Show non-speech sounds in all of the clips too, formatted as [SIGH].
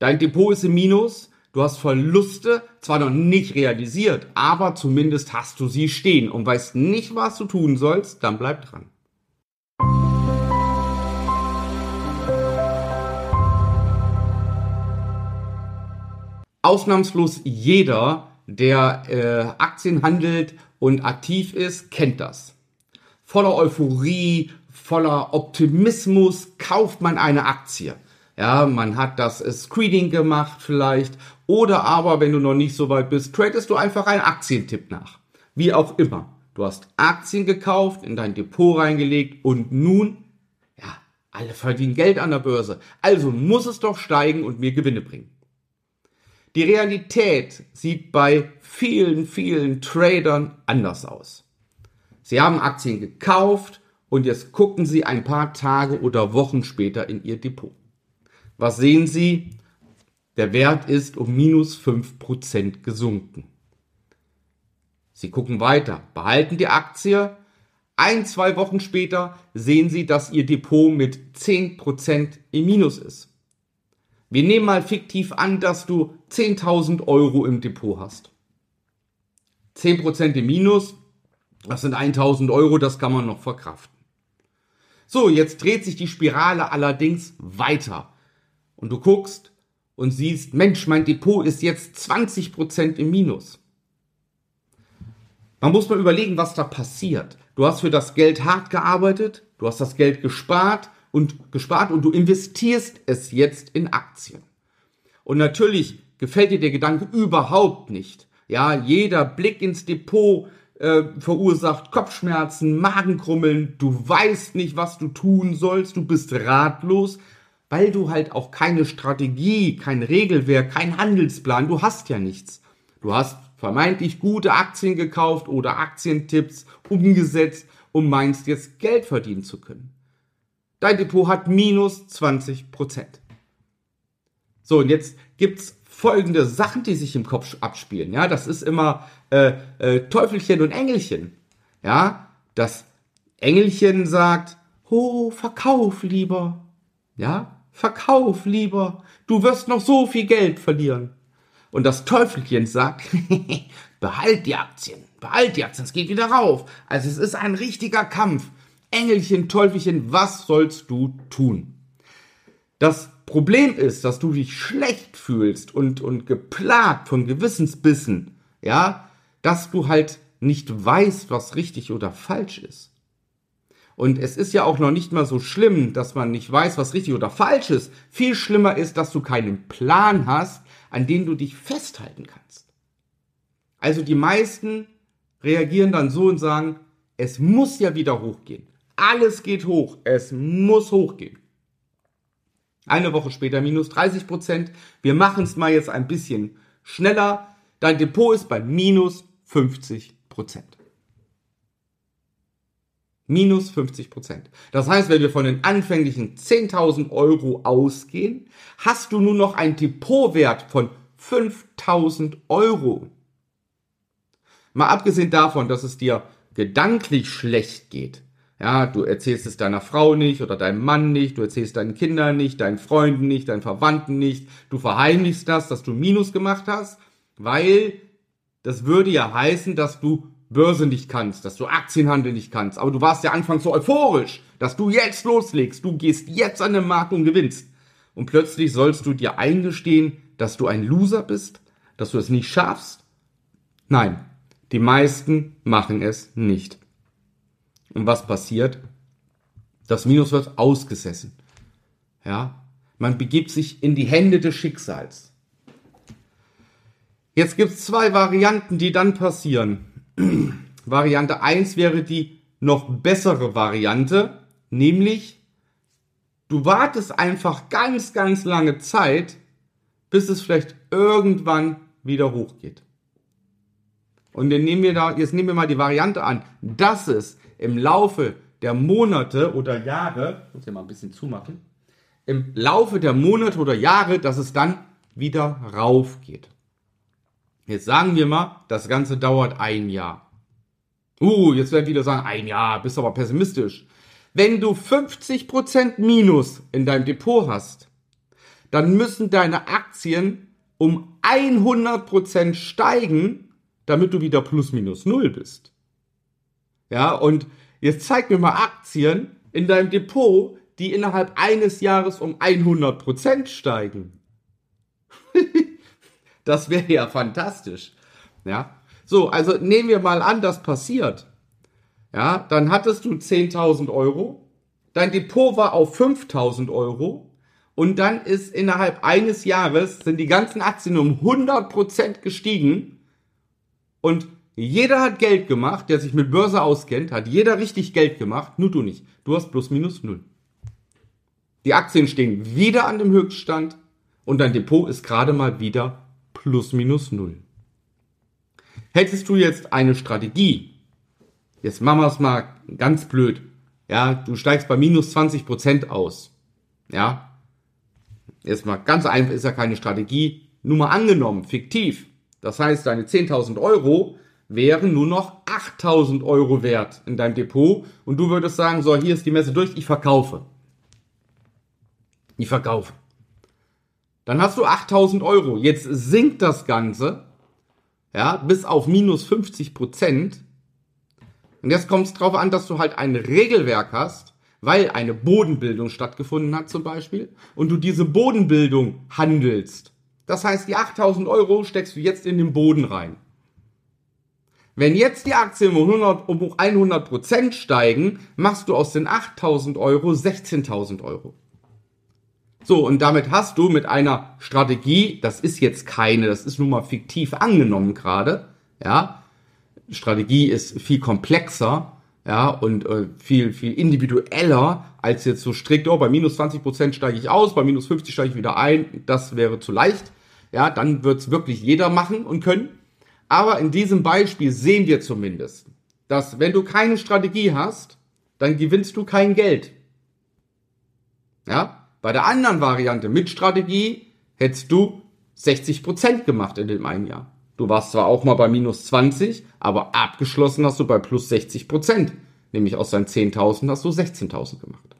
Dein Depot ist im Minus, du hast Verluste, zwar noch nicht realisiert, aber zumindest hast du sie stehen und weißt nicht, was du tun sollst, dann bleib dran. Ausnahmslos jeder, der äh, Aktien handelt und aktiv ist, kennt das. Voller Euphorie, voller Optimismus kauft man eine Aktie. Ja, man hat das Screening gemacht vielleicht. Oder aber, wenn du noch nicht so weit bist, tradest du einfach einen Aktientipp nach. Wie auch immer. Du hast Aktien gekauft, in dein Depot reingelegt und nun, ja, alle verdienen Geld an der Börse. Also muss es doch steigen und mir Gewinne bringen. Die Realität sieht bei vielen, vielen Tradern anders aus. Sie haben Aktien gekauft und jetzt gucken Sie ein paar Tage oder Wochen später in Ihr Depot. Was sehen Sie? Der Wert ist um minus 5% gesunken. Sie gucken weiter, behalten die Aktie. Ein, zwei Wochen später sehen Sie, dass Ihr Depot mit 10% im Minus ist. Wir nehmen mal fiktiv an, dass du 10.000 Euro im Depot hast. 10% im Minus, das sind 1.000 Euro, das kann man noch verkraften. So, jetzt dreht sich die Spirale allerdings weiter. Und du guckst und siehst, Mensch, mein Depot ist jetzt 20% im Minus. Man muss mal überlegen, was da passiert. Du hast für das Geld hart gearbeitet, du hast das Geld gespart und gespart und du investierst es jetzt in Aktien. Und natürlich gefällt dir der Gedanke überhaupt nicht. Ja, jeder Blick ins Depot äh, verursacht Kopfschmerzen, Magenkrummeln, du weißt nicht, was du tun sollst, du bist ratlos, weil du halt auch keine Strategie, kein Regelwerk, kein Handelsplan, du hast ja nichts. Du hast vermeintlich gute Aktien gekauft oder Aktientipps umgesetzt und meinst jetzt Geld verdienen zu können. Dein Depot hat minus 20 Prozent. So, und jetzt gibt's folgende Sachen, die sich im Kopf abspielen. Ja, das ist immer äh, äh, Teufelchen und Engelchen. Ja, das Engelchen sagt, oh, verkauf lieber. Ja, verkauf lieber. Du wirst noch so viel Geld verlieren. Und das Teufelchen sagt, [LAUGHS] behalt die Aktien, behalt die Aktien, es geht wieder rauf. Also es ist ein richtiger Kampf. Engelchen, Teufelchen, was sollst du tun? Das Problem ist, dass du dich schlecht fühlst und, und geplagt von Gewissensbissen, ja, dass du halt nicht weißt, was richtig oder falsch ist. Und es ist ja auch noch nicht mal so schlimm, dass man nicht weiß, was richtig oder falsch ist. Viel schlimmer ist, dass du keinen Plan hast, an dem du dich festhalten kannst. Also die meisten reagieren dann so und sagen, es muss ja wieder hochgehen. Alles geht hoch. Es muss hochgehen. Eine Woche später minus 30 Prozent. Wir machen es mal jetzt ein bisschen schneller. Dein Depot ist bei minus 50 Prozent. Minus 50 Prozent. Das heißt, wenn wir von den anfänglichen 10.000 Euro ausgehen, hast du nur noch einen Depotwert von 5.000 Euro. Mal abgesehen davon, dass es dir gedanklich schlecht geht, ja, du erzählst es deiner Frau nicht oder deinem Mann nicht, du erzählst deinen Kindern nicht, deinen Freunden nicht, deinen Verwandten nicht. Du verheimlichst das, dass du Minus gemacht hast, weil das würde ja heißen, dass du Börse nicht kannst, dass du Aktienhandel nicht kannst. Aber du warst ja anfangs so euphorisch, dass du jetzt loslegst, du gehst jetzt an den Markt und gewinnst. Und plötzlich sollst du dir eingestehen, dass du ein Loser bist, dass du es nicht schaffst. Nein, die meisten machen es nicht. Und was passiert? Das Minus wird ausgesessen. Ja, man begibt sich in die Hände des Schicksals. Jetzt gibt es zwei Varianten, die dann passieren. [CLEARS THROAT] Variante 1 wäre die noch bessere Variante, nämlich du wartest einfach ganz, ganz lange Zeit, bis es vielleicht irgendwann wieder hochgeht. Und dann nehmen wir da, jetzt nehmen wir mal die Variante an, dass es im Laufe der Monate oder Jahre, muss ich mal ein bisschen zumachen, im Laufe der Monate oder Jahre, dass es dann wieder rauf geht. Jetzt sagen wir mal, das Ganze dauert ein Jahr. Uh, jetzt werden viele sagen, ein Jahr, bist aber pessimistisch. Wenn du 50% Minus in deinem Depot hast, dann müssen deine Aktien um 100% steigen, damit du wieder plus minus null bist. Ja, und jetzt zeig mir mal Aktien in deinem Depot, die innerhalb eines Jahres um 100% steigen. Das wäre ja fantastisch. Ja, so, also nehmen wir mal an, das passiert. Ja, dann hattest du 10.000 Euro, dein Depot war auf 5.000 Euro und dann ist innerhalb eines Jahres sind die ganzen Aktien um 100% gestiegen und jeder hat Geld gemacht, der sich mit Börse auskennt, hat jeder richtig Geld gemacht, nur du nicht. Du hast plus minus null. Die Aktien stehen wieder an dem Höchststand und dein Depot ist gerade mal wieder plus minus null. Hättest du jetzt eine Strategie, jetzt machen wir es mal ganz blöd, ja, du steigst bei minus 20 Prozent aus, ja, jetzt mal ganz einfach, ist ja keine Strategie, nur mal angenommen, fiktiv. Das heißt, deine 10.000 Euro wären nur noch 8.000 Euro wert in deinem Depot und du würdest sagen, so, hier ist die Messe durch, ich verkaufe. Ich verkaufe. Dann hast du 8.000 Euro. Jetzt sinkt das Ganze, ja, bis auf minus 50 Prozent. Und jetzt kommt es darauf an, dass du halt ein Regelwerk hast, weil eine Bodenbildung stattgefunden hat zum Beispiel und du diese Bodenbildung handelst. Das heißt, die 8000 Euro steckst du jetzt in den Boden rein. Wenn jetzt die Aktien um 100, um 100 Prozent steigen, machst du aus den 8000 Euro 16.000 Euro. So, und damit hast du mit einer Strategie, das ist jetzt keine, das ist nun mal fiktiv angenommen gerade, ja. Strategie ist viel komplexer, ja, und äh, viel, viel individueller als jetzt so strikt, oh, bei minus 20 Prozent steige ich aus, bei minus 50 steige ich wieder ein, das wäre zu leicht. Ja, dann wird's wirklich jeder machen und können. Aber in diesem Beispiel sehen wir zumindest, dass wenn du keine Strategie hast, dann gewinnst du kein Geld. Ja? Bei der anderen Variante mit Strategie hättest du 60 Prozent gemacht in dem einen Jahr. Du warst zwar auch mal bei minus 20, aber abgeschlossen hast du bei plus 60%. Prozent. Nämlich aus deinen 10.000 hast du 16.000 gemacht.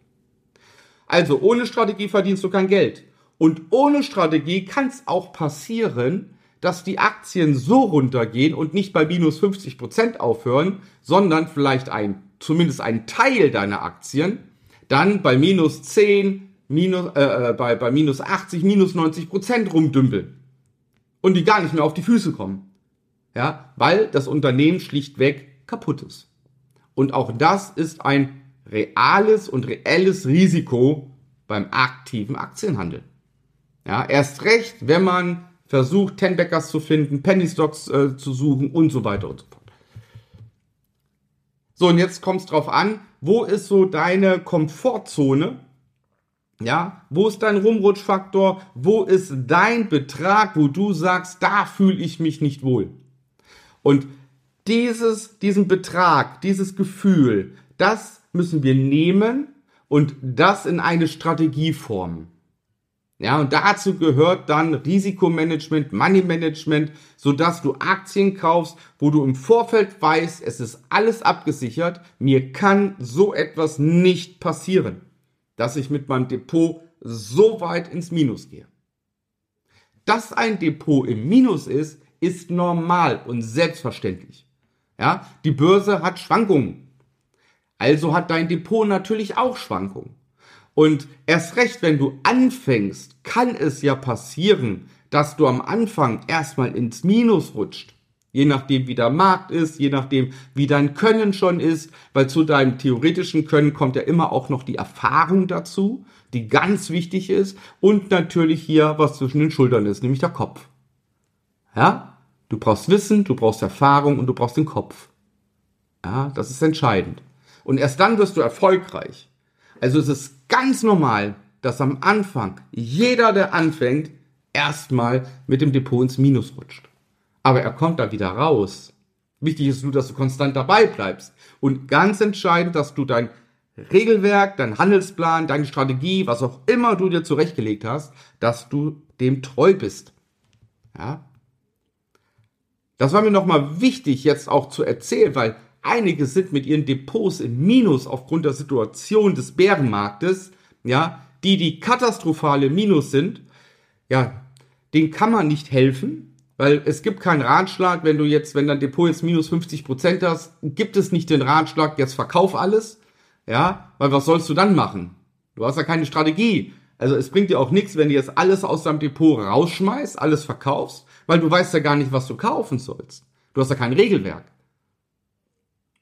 Also ohne Strategie verdienst du kein Geld. Und ohne Strategie kann es auch passieren, dass die Aktien so runtergehen und nicht bei minus 50 Prozent aufhören, sondern vielleicht ein, zumindest ein Teil deiner Aktien dann bei minus 10, minus, äh, äh, bei, bei minus 80, minus 90 Prozent rumdümpeln. Und die gar nicht mehr auf die Füße kommen. Ja, weil das Unternehmen schlichtweg kaputt ist. Und auch das ist ein reales und reelles Risiko beim aktiven Aktienhandel. Ja, erst recht, wenn man versucht, Tenbackers zu finden, Penny Stocks äh, zu suchen und so weiter und so fort. So, und jetzt kommt es drauf an, wo ist so deine Komfortzone? Ja, wo ist dein Rumrutschfaktor? Wo ist dein Betrag, wo du sagst, da fühle ich mich nicht wohl? Und dieses, diesen Betrag, dieses Gefühl, das müssen wir nehmen und das in eine Strategie formen. Ja, und dazu gehört dann Risikomanagement, Money Management, so dass du Aktien kaufst, wo du im Vorfeld weißt, es ist alles abgesichert. Mir kann so etwas nicht passieren, dass ich mit meinem Depot so weit ins Minus gehe. Dass ein Depot im Minus ist, ist normal und selbstverständlich. Ja, die Börse hat Schwankungen. Also hat dein Depot natürlich auch Schwankungen. Und erst recht, wenn du anfängst, kann es ja passieren, dass du am Anfang erstmal ins Minus rutscht. Je nachdem, wie der Markt ist, je nachdem, wie dein Können schon ist, weil zu deinem theoretischen Können kommt ja immer auch noch die Erfahrung dazu, die ganz wichtig ist und natürlich hier, was zwischen den Schultern ist, nämlich der Kopf. Ja? Du brauchst Wissen, du brauchst Erfahrung und du brauchst den Kopf. Ja, das ist entscheidend. Und erst dann wirst du erfolgreich. Also es ist ganz normal, dass am Anfang jeder, der anfängt, erstmal mit dem Depot ins Minus rutscht. Aber er kommt da wieder raus. Wichtig ist nur, dass du konstant dabei bleibst. Und ganz entscheidend, dass du dein Regelwerk, dein Handelsplan, deine Strategie, was auch immer du dir zurechtgelegt hast, dass du dem treu bist. Ja? Das war mir nochmal wichtig jetzt auch zu erzählen, weil Einige sind mit ihren Depots im Minus aufgrund der Situation des Bärenmarktes, ja, die die katastrophale Minus sind, ja, den kann man nicht helfen, weil es gibt keinen Ratschlag, wenn du jetzt, wenn dein Depot jetzt minus 50 Prozent hast, gibt es nicht den Ratschlag, jetzt verkauf alles, ja, weil was sollst du dann machen? Du hast ja keine Strategie. Also es bringt dir auch nichts, wenn du jetzt alles aus deinem Depot rausschmeißt, alles verkaufst, weil du weißt ja gar nicht, was du kaufen sollst. Du hast ja kein Regelwerk.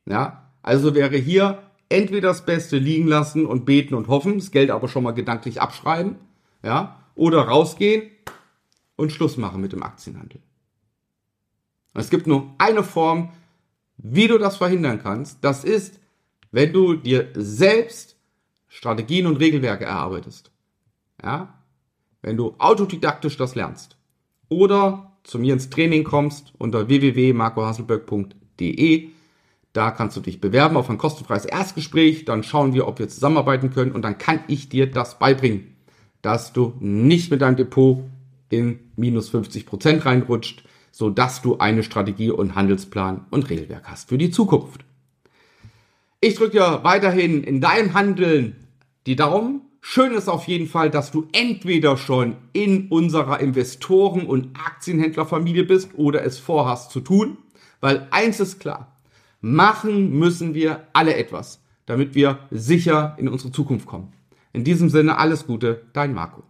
Ja, also wäre hier entweder das Beste liegen lassen und beten und hoffen, das Geld aber schon mal gedanklich abschreiben, ja, oder rausgehen und Schluss machen mit dem Aktienhandel. Es gibt nur eine Form, wie du das verhindern kannst. Das ist, wenn du dir selbst Strategien und Regelwerke erarbeitest. Ja? Wenn du autodidaktisch das lernst. Oder zu mir ins Training kommst unter www.marcohasselberg.de. Da kannst du dich bewerben auf ein kostenfreies Erstgespräch. Dann schauen wir, ob wir zusammenarbeiten können. Und dann kann ich dir das beibringen, dass du nicht mit deinem Depot in minus 50 Prozent reinrutscht, so dass du eine Strategie und Handelsplan und Regelwerk hast für die Zukunft. Ich drücke dir weiterhin in deinem Handeln die Daumen Schön ist auf jeden Fall, dass du entweder schon in unserer Investoren- und Aktienhändlerfamilie bist oder es vorhast zu tun, weil eins ist klar, machen müssen wir alle etwas, damit wir sicher in unsere Zukunft kommen. In diesem Sinne alles Gute, dein Marco.